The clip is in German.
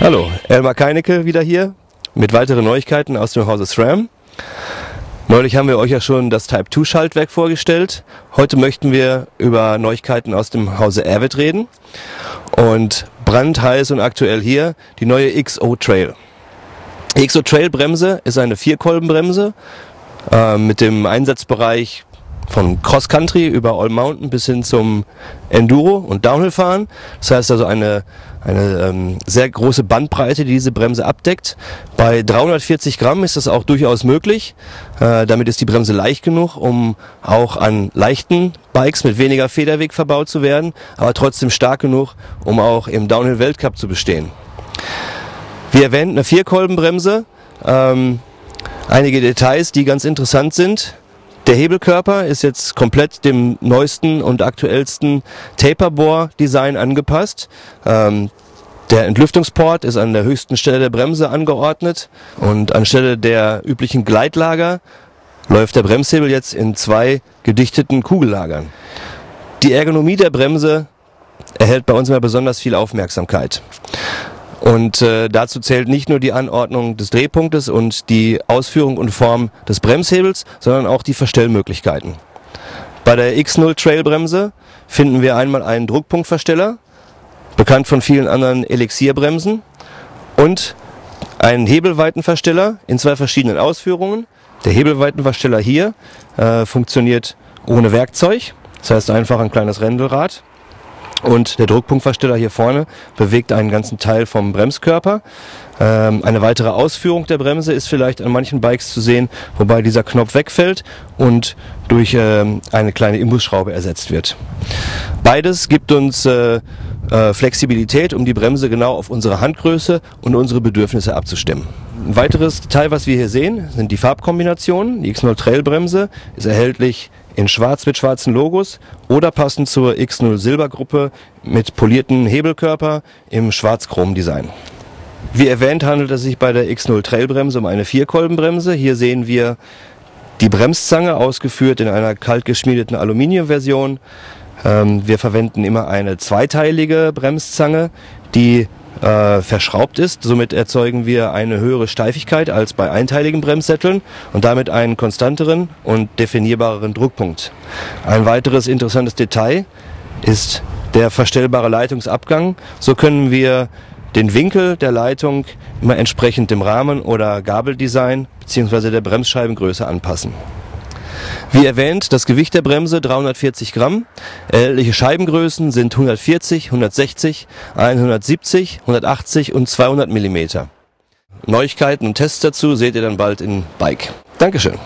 Hallo, Elmar Keinecke wieder hier mit weiteren Neuigkeiten aus dem Hause SRAM. Neulich haben wir euch ja schon das Type 2 Schaltwerk vorgestellt. Heute möchten wir über Neuigkeiten aus dem Hause Avid reden. Und brandheiß und aktuell hier die neue XO Trail. Die XO Trail Bremse ist eine Vierkolbenbremse äh, mit dem Einsatzbereich von Cross Country über All Mountain bis hin zum Enduro und Downhill fahren. Das heißt also eine, eine ähm, sehr große Bandbreite, die diese Bremse abdeckt. Bei 340 Gramm ist das auch durchaus möglich. Äh, damit ist die Bremse leicht genug, um auch an leichten Bikes mit weniger Federweg verbaut zu werden, aber trotzdem stark genug, um auch im Downhill Weltcup zu bestehen. Wie erwähnt, eine Vierkolbenbremse. Ähm, einige Details, die ganz interessant sind. Der Hebelkörper ist jetzt komplett dem neuesten und aktuellsten Taperbore-Design angepasst. Ähm, der Entlüftungsport ist an der höchsten Stelle der Bremse angeordnet und anstelle der üblichen Gleitlager läuft der Bremshebel jetzt in zwei gedichteten Kugellagern. Die Ergonomie der Bremse erhält bei uns immer besonders viel Aufmerksamkeit. Und äh, dazu zählt nicht nur die Anordnung des Drehpunktes und die Ausführung und Form des Bremshebels, sondern auch die Verstellmöglichkeiten. Bei der X0 Trailbremse finden wir einmal einen Druckpunktversteller, bekannt von vielen anderen Elixierbremsen, und einen Hebelweitenversteller in zwei verschiedenen Ausführungen. Der Hebelweitenversteller hier äh, funktioniert ohne Werkzeug, das heißt einfach ein kleines Rändelrad und der Druckpunktversteller hier vorne bewegt einen ganzen Teil vom Bremskörper. Ähm, eine weitere Ausführung der Bremse ist vielleicht an manchen Bikes zu sehen, wobei dieser Knopf wegfällt und durch ähm, eine kleine Imbusschraube ersetzt wird. Beides gibt uns äh, äh, Flexibilität, um die Bremse genau auf unsere Handgröße und unsere Bedürfnisse abzustimmen. Ein weiteres Teil, was wir hier sehen, sind die Farbkombinationen. Die X0 Trail Bremse ist erhältlich in schwarz mit schwarzen Logos oder passend zur X0 Silbergruppe mit polierten Hebelkörper im Schwarz-Chrom-Design. Wie erwähnt handelt es sich bei der X0 Trailbremse um eine Vierkolbenbremse. Hier sehen wir die Bremszange ausgeführt in einer kalt geschmiedeten Aluminiumversion. Ähm, wir verwenden immer eine zweiteilige Bremszange, die äh, verschraubt ist. Somit erzeugen wir eine höhere Steifigkeit als bei einteiligen Bremssätteln und damit einen konstanteren und definierbareren Druckpunkt. Ein weiteres interessantes Detail ist der verstellbare Leitungsabgang. So können wir den Winkel der Leitung immer entsprechend dem Rahmen oder Gabeldesign bzw. der Bremsscheibengröße anpassen. Wie erwähnt, das Gewicht der Bremse 340 Gramm. Erhältliche Scheibengrößen sind 140, 160, 170, 180 und 200 Millimeter. Neuigkeiten und Tests dazu seht ihr dann bald in Bike. Dankeschön.